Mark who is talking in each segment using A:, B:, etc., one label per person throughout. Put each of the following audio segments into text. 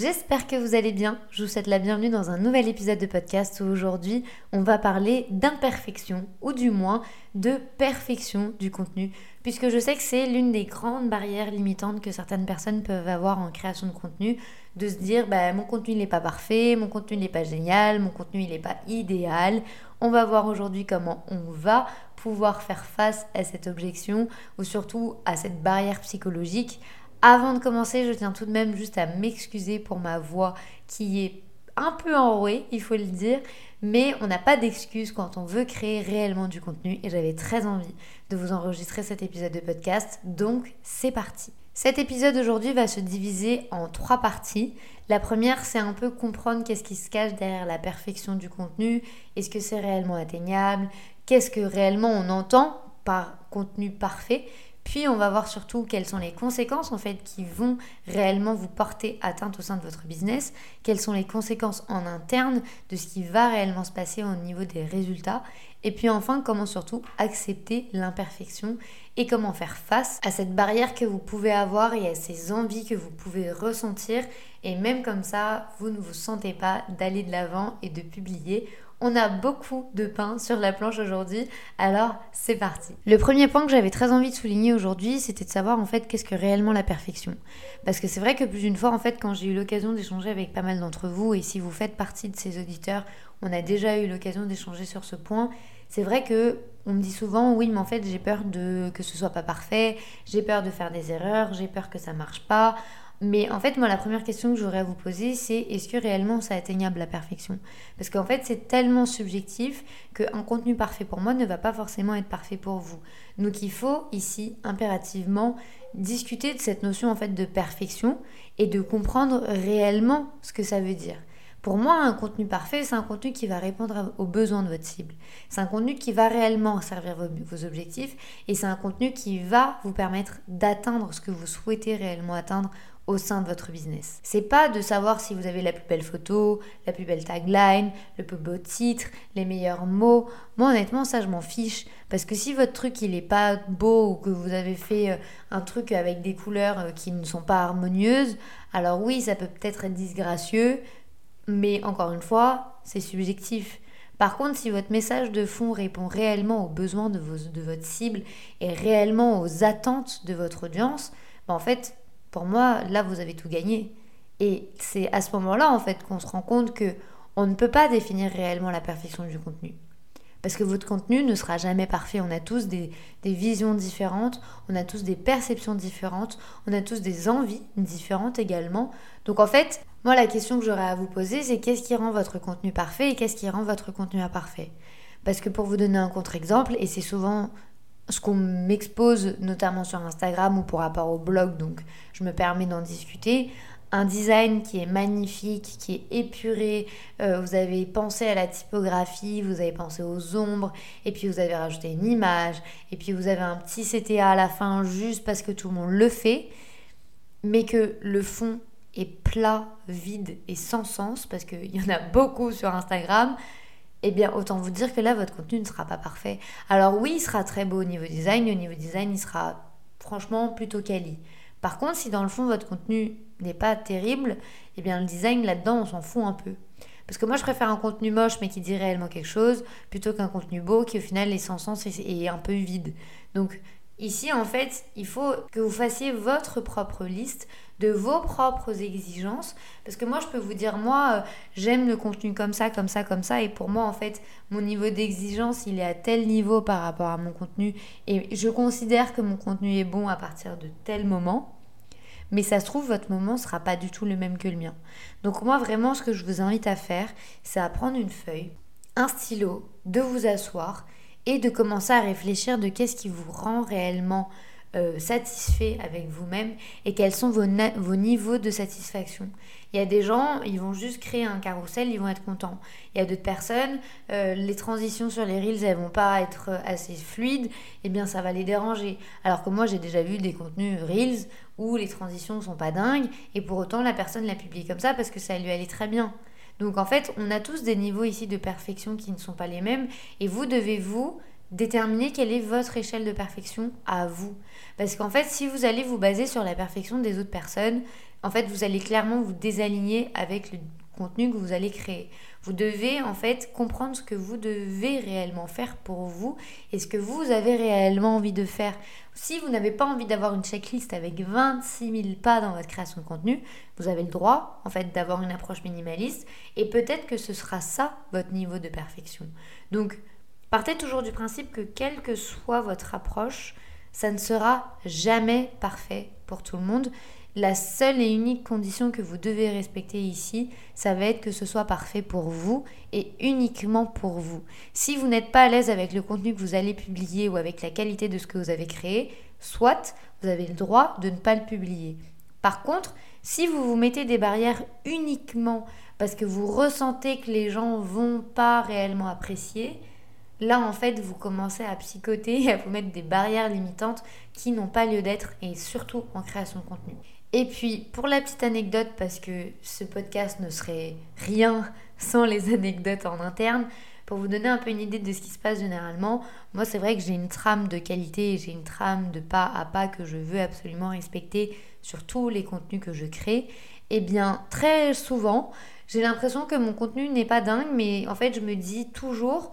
A: J'espère que vous allez bien. Je vous souhaite la bienvenue dans un nouvel épisode de podcast où aujourd'hui on va parler d'imperfection ou du moins de perfection du contenu puisque je sais que c'est l'une des grandes barrières limitantes que certaines personnes peuvent avoir en création de contenu de se dire bah, mon contenu n'est pas parfait, mon contenu n'est pas génial, mon contenu n'est pas idéal. On va voir aujourd'hui comment on va pouvoir faire face à cette objection ou surtout à cette barrière psychologique avant de commencer, je tiens tout de même juste à m'excuser pour ma voix qui est un peu enrouée, il faut le dire, mais on n'a pas d'excuses quand on veut créer réellement du contenu et j'avais très envie de vous enregistrer cet épisode de podcast, donc c'est parti. Cet épisode aujourd'hui va se diviser en trois parties. La première, c'est un peu comprendre qu'est-ce qui se cache derrière la perfection du contenu, est-ce que c'est réellement atteignable, qu'est-ce que réellement on entend par contenu parfait? Puis on va voir surtout quelles sont les conséquences en fait qui vont réellement vous porter atteinte au sein de votre business, quelles sont les conséquences en interne de ce qui va réellement se passer au niveau des résultats. Et puis enfin comment surtout accepter l'imperfection et comment faire face à cette barrière que vous pouvez avoir et à ces envies que vous pouvez ressentir. Et même comme ça vous ne vous sentez pas d'aller de l'avant et de publier on a beaucoup de pain sur la planche aujourd'hui, alors c'est parti. Le premier point que j'avais très envie de souligner aujourd'hui, c'était de savoir en fait qu'est-ce que réellement la perfection. Parce que c'est vrai que plus d'une fois en fait quand j'ai eu l'occasion d'échanger avec pas mal d'entre vous et si vous faites partie de ces auditeurs, on a déjà eu l'occasion d'échanger sur ce point. C'est vrai que on me dit souvent oui mais en fait j'ai peur de que ce soit pas parfait, j'ai peur de faire des erreurs, j'ai peur que ça marche pas. Mais en fait, moi, la première question que j'aurais à vous poser, c'est est-ce que réellement c'est atteignable la perfection? Parce qu'en fait, c'est tellement subjectif qu'un contenu parfait pour moi ne va pas forcément être parfait pour vous. Donc, il faut ici impérativement discuter de cette notion en fait de perfection et de comprendre réellement ce que ça veut dire. Pour moi, un contenu parfait, c'est un contenu qui va répondre aux besoins de votre cible. C'est un contenu qui va réellement servir vos, vos objectifs et c'est un contenu qui va vous permettre d'atteindre ce que vous souhaitez réellement atteindre au sein de votre business. C'est pas de savoir si vous avez la plus belle photo, la plus belle tagline, le plus beau titre, les meilleurs mots. Moi honnêtement ça je m'en fiche parce que si votre truc il est pas beau ou que vous avez fait euh, un truc avec des couleurs euh, qui ne sont pas harmonieuses, alors oui, ça peut peut-être être disgracieux, mais encore une fois, c'est subjectif. Par contre, si votre message de fond répond réellement aux besoins de, de votre cible et réellement aux attentes de votre audience, ben en fait, pour moi, là, vous avez tout gagné. Et c'est à ce moment-là, en fait, qu'on se rend compte que on ne peut pas définir réellement la perfection du contenu. Parce que votre contenu ne sera jamais parfait. On a tous des, des, visions différentes, on a tous des perceptions différentes, on a tous des envies différentes également. Donc en fait, moi la question que j'aurais à vous poser, c'est qu'est-ce qui rend votre contenu parfait et qu'est-ce qui rend votre contenu imparfait? Parce que pour vous donner un contre-exemple, et c'est souvent ce qu'on m'expose notamment sur Instagram ou pour rapport au blog, donc je me permets d'en discuter. Un design qui est magnifique, qui est épuré, euh, vous avez pensé à la typographie, vous avez pensé aux ombres, et puis vous avez rajouté une image, et puis vous avez un petit CTA à la fin juste parce que tout le monde le fait, mais que le fond est plat, vide et sans sens, parce qu'il y en a beaucoup sur Instagram, eh bien autant vous dire que là votre contenu ne sera pas parfait. Alors oui, il sera très beau au niveau design, au niveau design, il sera franchement plutôt quali. Par contre, si dans le fond votre contenu n'est pas terrible, eh bien le design là-dedans, on s'en fout un peu. Parce que moi, je préfère un contenu moche mais qui dit réellement quelque chose, plutôt qu'un contenu beau qui au final est sans sens et, un peu vide. Donc ici, en fait, il faut que vous fassiez votre propre liste de vos propres exigences. Parce que moi, je peux vous dire, moi, euh, j'aime le contenu comme ça, comme ça, comme ça. Et pour moi, en fait, mon niveau d'exigence, il est à tel niveau par rapport à mon contenu. Et je considère que mon contenu est bon à partir de tel moment. Mais ça se trouve, votre moment ne sera pas du tout le même que le mien. Donc moi, vraiment, ce que je vous invite à faire, c'est à prendre une feuille, un stylo, de vous asseoir et de commencer à réfléchir de qu'est-ce qui vous rend réellement euh, satisfait avec vous-même et quels sont vos, niveaux de satisfaction. Il y a des gens, ils vont juste créer un carrousel, ils vont être contents. Il y a d'autres personnes, euh, les transitions sur les reels, elles vont pas être assez fluides, et eh bien ça va les déranger. Alors que moi, j'ai déjà vu des contenus reels où les transitions sont pas dingues et pour autant la personne l'a publié comme ça parce que ça lui allait très bien. Donc en fait, on a tous des niveaux ici de perfection qui ne sont pas les mêmes et vous devez vous déterminer quelle est votre échelle de perfection à vous. Parce qu'en fait, si vous allez vous baser sur la perfection des autres personnes, en fait, vous allez clairement vous désaligner avec le contenu que vous allez créer. Vous devez en fait comprendre ce que vous devez réellement faire pour vous et ce que vous avez réellement envie de faire. Si vous n'avez pas envie d'avoir une checklist avec 26 000 pas dans votre création de contenu, vous avez le droit en fait d'avoir une approche minimaliste et peut-être que ce sera ça votre niveau de perfection. Donc partez toujours du principe que quelle que soit votre approche, ça ne sera jamais parfait pour tout le monde la seule et unique condition que vous devez respecter ici, ça va être que ce soit parfait pour vous et uniquement pour vous. Si vous n'êtes pas à l'aise avec le contenu que vous allez publier ou avec la qualité de ce que vous avez créé, soit vous avez le droit de ne pas le publier. Par contre, si vous vous mettez des barrières uniquement parce que vous ressentez que les gens vont pas réellement apprécier, là en fait vous commencez à psychoter et à vous mettre des barrières limitantes qui n'ont pas lieu d'être et surtout en création de contenu. Et puis, pour la petite anecdote, parce que ce podcast ne serait rien sans les anecdotes en interne, pour vous donner un peu une idée de ce qui se passe généralement, moi c'est vrai que j'ai une trame de qualité, j'ai une trame de pas à pas que je veux absolument respecter sur tous les contenus que je crée. Et eh bien, très souvent, j'ai l'impression que mon contenu n'est pas dingue, mais en fait, je me dis toujours,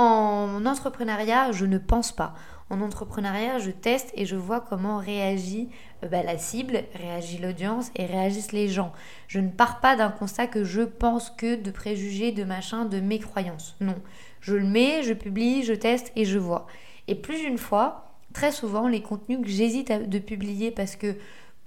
A: en entrepreneuriat, je ne pense pas. En entrepreneuriat, je teste et je vois comment réagit euh, bah, la cible, réagit l'audience et réagissent les gens. Je ne pars pas d'un constat que je pense que de préjugés, de machin, de mes croyances. Non. Je le mets, je publie, je teste et je vois. Et plus d'une fois, très souvent, les contenus que j'hésite à de publier parce que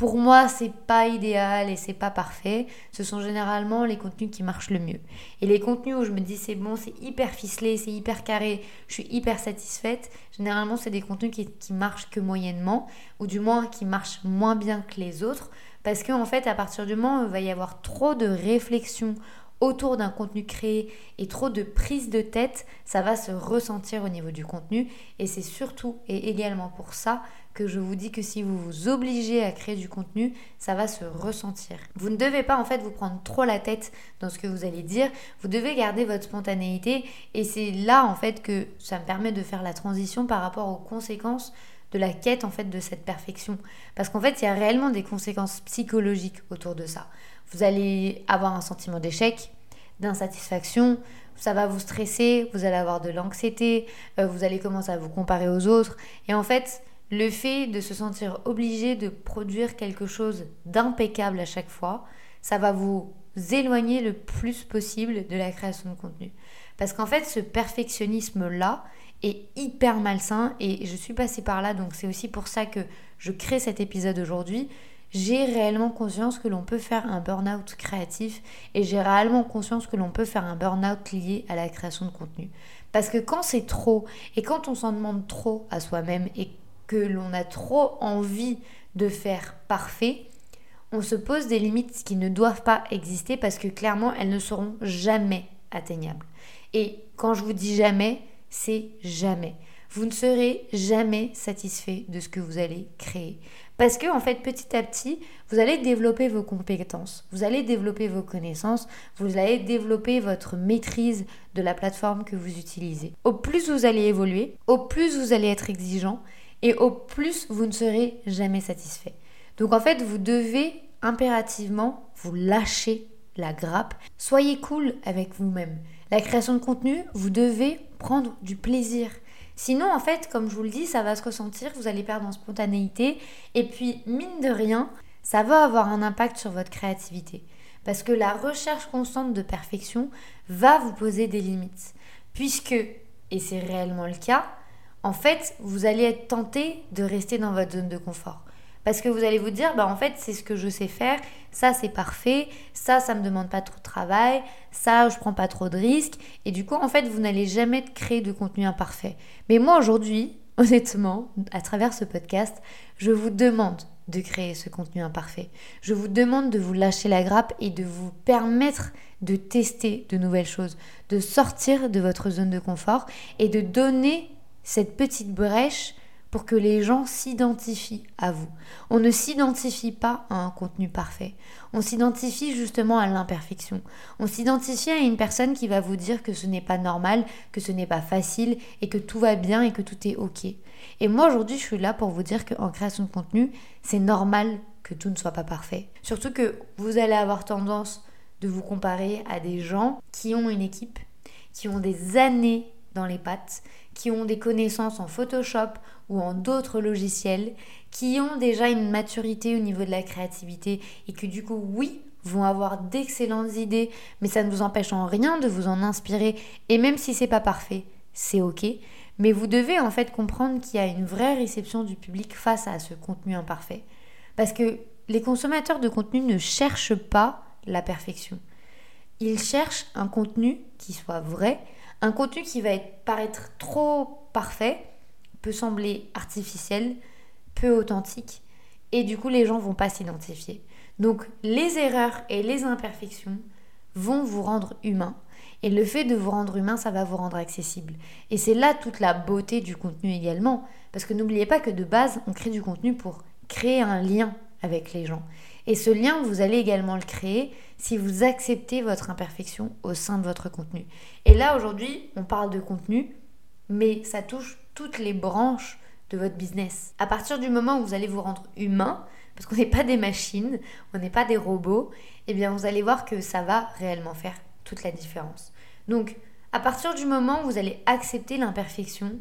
A: pour moi, c'est pas idéal et c'est pas parfait. Ce sont généralement les contenus qui marchent le mieux. Et les contenus où je me dis c'est bon, c'est hyper ficelé, c'est hyper carré, je suis hyper satisfaite, généralement c'est des contenus qui, marchent que moyennement, ou du moins qui marchent moins bien que les autres, parce qu'en en fait, à partir du moment où il va y avoir trop de réflexion autour d'un contenu créé et trop de prise de tête, ça va se ressentir au niveau du contenu. Et c'est surtout et également pour ça que je vous dis que si vous vous obligez à créer du contenu, ça va se ressentir. Vous ne devez pas en fait vous prendre trop la tête dans ce que vous allez dire, vous devez garder votre spontanéité et c'est là en fait que ça me permet de faire la transition par rapport aux conséquences de la quête en fait de cette perfection parce qu'en fait, il y a réellement des conséquences psychologiques autour de ça. Vous allez avoir un sentiment d'échec, d'insatisfaction, ça va vous stresser, vous allez avoir de l'anxiété, euh, vous allez commencer à vous comparer aux autres et en fait, le fait de se sentir obligé de produire quelque chose d'impeccable à chaque fois, ça va vous éloigner le plus possible de la création de contenu. Parce qu'en fait, ce perfectionnisme-là est hyper malsain et je suis passée par là, donc c'est aussi pour ça que je crée cet épisode aujourd'hui. J'ai réellement conscience que l'on peut faire un burn-out créatif et j'ai réellement conscience que l'on peut faire un burn-out lié à la création de contenu. Parce que quand c'est trop et quand on s'en demande trop à soi-même et que l'on a trop envie de faire parfait, on se pose des limites qui ne doivent pas exister parce que clairement elles ne seront jamais atteignables. Et quand je vous dis jamais, c'est jamais. Vous ne serez jamais satisfait de ce que vous allez créer. Parce que, en fait, petit à petit, vous allez développer vos compétences, vous allez développer vos connaissances, vous allez développer votre maîtrise de la plateforme que vous utilisez. Au plus vous allez évoluer, au plus vous allez être exigeant et au plus vous ne serez jamais satisfait. Donc en fait, vous devez impérativement vous lâcher la grappe. Soyez cool avec vous-même. La création de contenu, vous devez prendre du plaisir. Sinon, en fait, comme je vous le dis, ça va se ressentir, vous allez perdre en spontanéité. Et puis, mine de rien, ça va avoir un impact sur votre créativité. Parce que la recherche constante de perfection va vous poser des limites. Puisque, et c'est réellement le cas, en fait, vous allez être tenté de rester dans votre zone de confort. Parce que vous allez vous dire, bah en fait, c'est ce que je sais faire, ça c'est parfait, ça ça me demande pas trop de travail, ça je prends pas trop de risques. Et du coup, en fait, vous n'allez jamais créer de contenu imparfait. Mais moi aujourd'hui, honnêtement, à travers ce podcast, je vous demande de créer ce contenu imparfait. Je vous demande de vous lâcher la grappe et de vous permettre de tester de nouvelles choses, de sortir de votre zone de confort et de donner cette petite brèche pour que les gens s'identifient à vous. On ne s'identifie pas à un contenu parfait. On s'identifie justement à l'imperfection. On s'identifie à une personne qui va vous dire que ce n'est pas normal, que ce n'est pas facile et que tout va bien et que tout est OK. Et moi aujourd'hui, je suis là pour vous dire qu'en création de contenu, c'est normal que tout ne soit pas parfait. Surtout que vous allez avoir tendance de vous comparer à des gens qui ont une équipe, qui ont des années dans les pattes, qui ont des connaissances en Photoshop ou en d'autres logiciels, qui ont déjà une maturité au niveau de la créativité et que du coup, oui, vont avoir d'excellentes idées, mais ça ne vous empêche en rien de vous en inspirer et même si c'est pas parfait, c'est OK. Mais vous devez en fait comprendre qu'il y a une vraie réception du public face à ce contenu imparfait. Parce que les consommateurs de contenu ne cherchent pas la perfection. Ils cherchent un contenu qui soit vrai, un contenu qui va paraître trop parfait, peut sembler artificiel, peu authentique, et du coup les gens vont pas s'identifier. Donc les erreurs et les imperfections vont vous rendre humain. Et le fait de vous rendre humain, ça va vous rendre accessible. Et c'est là toute la beauté du contenu également. Parce que n'oubliez pas que de base, on crée du contenu pour créer un lien avec les gens. Et ce lien, vous allez également le créer si vous acceptez votre imperfection au sein de votre contenu. Et là, aujourd'hui, on parle de contenu, mais ça touche toutes les branches de votre business. À partir du moment où vous allez vous rendre humain, parce qu'on n'est pas des machines, on n'est pas des robots, eh bien vous allez voir que ça va réellement faire toute la différence. Donc, à partir du moment où vous allez accepter l'imperfection,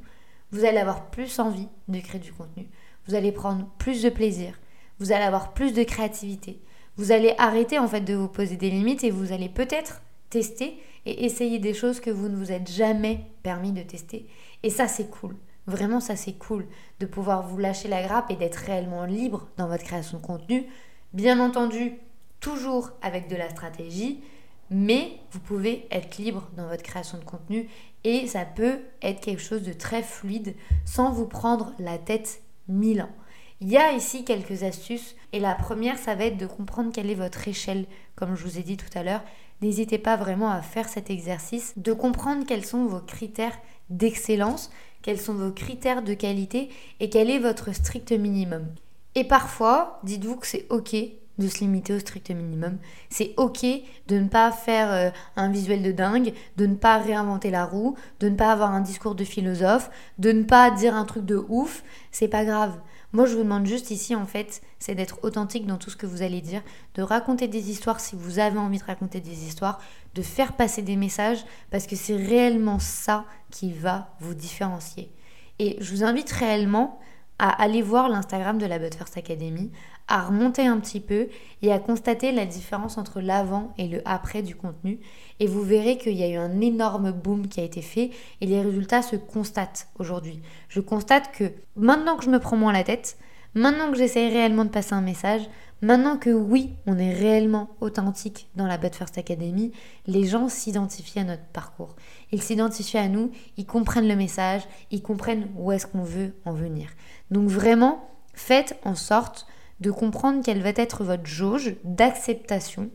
A: vous allez avoir plus envie de créer du contenu. Vous allez prendre plus de plaisir. Vous allez avoir plus de créativité. Vous allez arrêter en fait de vous poser des limites et vous allez peut-être tester et essayer des choses que vous ne vous êtes jamais permis de tester. Et ça, c'est cool. Vraiment, ça, c'est cool de pouvoir vous lâcher la grappe et d'être réellement libre dans votre création de contenu. Bien entendu, toujours avec de la stratégie, mais vous pouvez être libre dans votre création de contenu et ça peut être quelque chose de très fluide sans vous prendre la tête mille ans. Il y a ici quelques astuces et la première, ça va être de comprendre quelle est votre échelle, comme je vous ai dit tout à l'heure. N'hésitez pas vraiment à faire cet exercice, de comprendre quels sont vos critères d'excellence, quels sont vos critères de qualité et quel est votre strict minimum. Et parfois, dites-vous que c'est ok de se limiter au strict minimum. C'est ok de ne pas faire euh, un visuel de dingue, de ne pas réinventer la roue, de ne pas avoir un discours de philosophe, de ne pas dire un truc de ouf. C'est pas grave. Moi, je vous demande juste ici, en fait, c'est d'être authentique dans tout ce que vous allez dire, de raconter des histoires si vous avez envie de raconter des histoires, de faire passer des messages, parce que c'est réellement ça qui va vous différencier. Et je vous invite réellement à aller voir l'Instagram de la But First Academy, à remonter un petit peu et à constater la différence entre l'avant et le après du contenu. Et vous verrez qu'il y a eu un énorme boom qui a été fait et les résultats se constatent aujourd'hui. Je constate que maintenant que je me prends moins la tête, maintenant que j'essaye réellement de passer un message, maintenant que oui, on est réellement authentique dans la But First Academy, les gens s'identifient à notre parcours. Ils s'identifient à nous, ils comprennent le message, ils comprennent où est-ce qu'on veut en venir. Donc vraiment, faites en sorte de comprendre quelle va être votre jauge d'acceptation,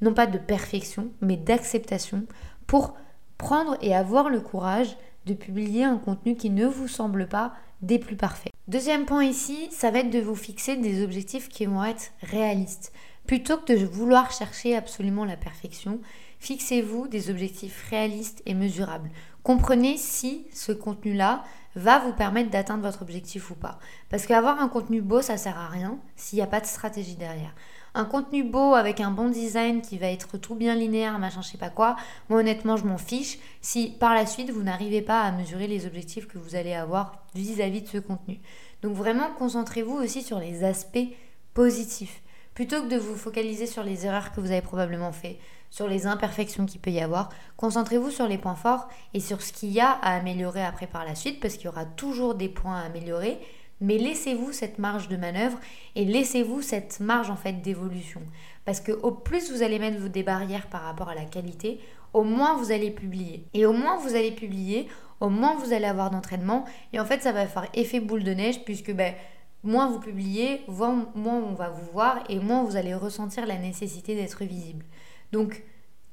A: non pas de perfection, mais d'acceptation, pour prendre et avoir le courage de publier un contenu qui ne vous semble pas des plus parfaits. Deuxième point ici, ça va être de vous fixer des objectifs qui vont être réalistes. Plutôt que de vouloir chercher absolument la perfection, fixez-vous des objectifs réalistes et mesurables. Comprenez si ce contenu-là va vous permettre d'atteindre votre objectif ou pas. Parce qu'avoir un contenu beau, ça sert à rien s'il n'y a pas de stratégie derrière. Un contenu beau avec un bon design qui va être tout bien linéaire, machin, je sais pas quoi, moi honnêtement, je m'en fiche. Si par la suite vous n'arrivez pas à mesurer les objectifs que vous allez avoir vis-à-vis de ce contenu. Donc vraiment, concentrez-vous aussi sur les aspects positifs. Plutôt que de vous focaliser sur les erreurs que vous avez probablement fait, sur les imperfections qu'il peut y avoir, concentrez-vous sur les points forts et sur ce qu'il y a à améliorer après par la suite, parce qu'il y aura toujours des points à améliorer, mais laissez-vous cette marge de manœuvre et laissez-vous cette marge en fait d'évolution. Parce que au plus vous allez mettre des barrières par rapport à la qualité, au moins vous allez publier. Et au moins vous allez publier, au moins vous allez avoir d'entraînement. Et en fait, ça va faire effet boule de neige puisque ben, moins vous publiez, moins on va vous voir et moins vous allez ressentir la nécessité d'être visible. Donc,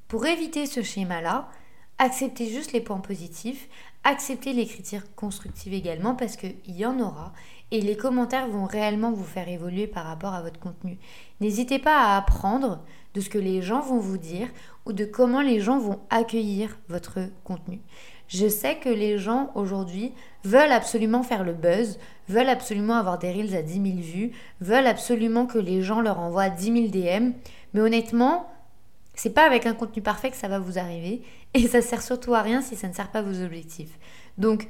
A: pour éviter ce schéma-là, acceptez juste les points positifs, acceptez les critiques constructives également parce qu'il y en aura et les commentaires vont réellement vous faire évoluer par rapport à votre contenu. N'hésitez pas à apprendre de ce que les gens vont vous dire ou de comment les gens vont accueillir votre contenu. Je sais que les gens aujourd'hui veulent absolument faire le buzz, veulent absolument avoir des reels à 10 000 vues, veulent absolument que les gens leur envoient 10 000 DM, mais honnêtement, c'est pas avec un contenu parfait que ça va vous arriver et ça sert surtout à rien si ça ne sert pas vos objectifs. Donc,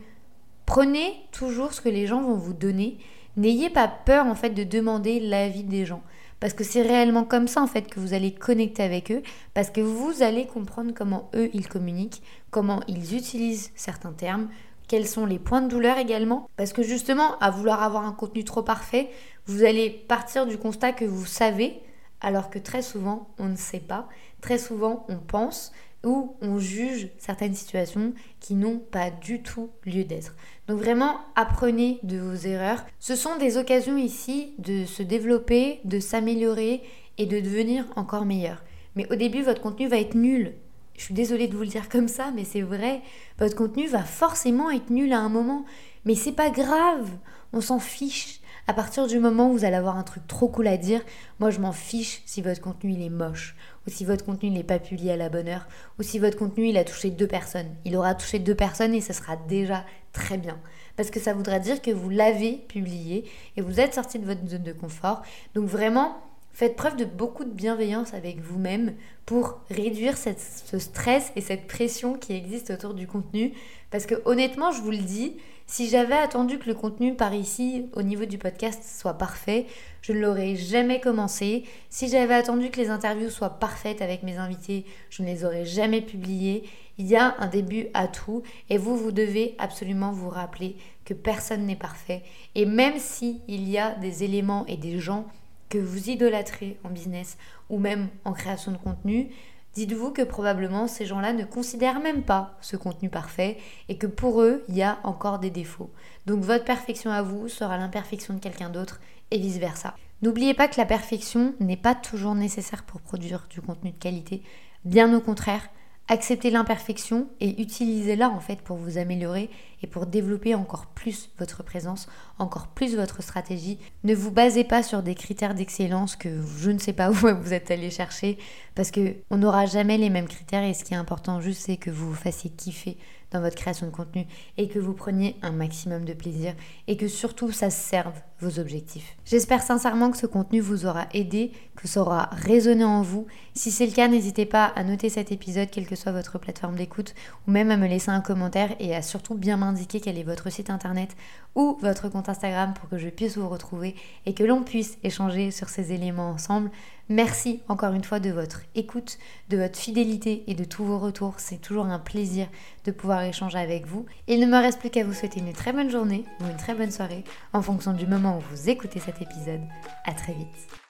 A: prenez toujours ce que les gens vont vous donner. N'ayez pas peur en fait de demander l'avis des gens parce que c'est réellement comme ça en fait que vous allez connecter avec eux parce que vous allez comprendre comment eux ils communiquent, comment ils utilisent certains termes, quels sont les points de douleur également parce que justement à vouloir avoir un contenu trop parfait, vous allez partir du constat que vous savez alors que très souvent on ne sait pas, très souvent on pense ou on juge certaines situations qui n'ont pas du tout lieu d'être. Donc vraiment, apprenez de vos erreurs. Ce sont des occasions ici de se développer, de s'améliorer et de devenir encore meilleur. Mais au début, votre contenu va être nul. Je suis désolée de vous le dire comme ça, mais c'est vrai. Votre contenu va forcément être nul à un moment. Mais c'est pas grave, on s'en fiche. À partir du moment où vous allez avoir un truc trop cool à dire, moi je m'en fiche si votre contenu il est moche, ou si votre contenu n'est pas publié à la bonne heure, ou si votre contenu il a touché deux personnes. Il aura touché deux personnes et ça sera déjà très bien. Parce que ça voudra dire que vous l'avez publié et vous êtes sorti de votre zone de confort. Donc vraiment, faites preuve de beaucoup de bienveillance avec vous-même pour réduire ce stress et cette pression qui existe autour du contenu. Parce que honnêtement, je vous le dis, si j'avais attendu que le contenu par ici, au niveau du podcast, soit parfait, je ne l'aurais jamais commencé. Si j'avais attendu que les interviews soient parfaites avec mes invités, je ne les aurais jamais publiées. Il y a un début à tout et vous, vous devez absolument vous rappeler que personne n'est parfait. Et même si il y a des éléments et des gens que vous idolâtrez en business ou même en création de contenu, Dites-vous que probablement ces gens-là ne considèrent même pas ce contenu parfait et que pour eux, il y a encore des défauts. Donc votre perfection à vous sera l'imperfection de quelqu'un d'autre et vice-versa. N'oubliez pas que la perfection n'est pas toujours nécessaire pour produire du contenu de qualité. Bien au contraire, Acceptez l'imperfection et utilisez-la en fait pour vous améliorer et pour développer encore plus votre présence, encore plus votre stratégie. Ne vous basez pas sur des critères d'excellence que je ne sais pas où vous êtes allé chercher parce que on n'aura jamais les mêmes critères et ce qui est important juste c'est que vous vous fassiez kiffer dans votre création de contenu et que vous preniez un maximum de plaisir et que surtout ça serve vos objectifs. J'espère sincèrement que ce contenu vous aura aidé, que ça aura résonné en vous. Si c'est le cas, n'hésitez pas à noter cet épisode, quelle que soit votre plateforme d'écoute, ou même à me laisser un commentaire et à surtout bien m'indiquer quel est votre site internet ou votre compte Instagram pour que je puisse vous retrouver et que l'on puisse échanger sur ces éléments ensemble. Merci encore une fois de votre écoute, de votre fidélité et de tous vos retours. C'est toujours un plaisir de pouvoir échanger avec vous. Il ne me reste plus qu'à vous souhaiter une très bonne journée ou une très bonne soirée en fonction du moment où vous écoutez cet épisode. À très vite.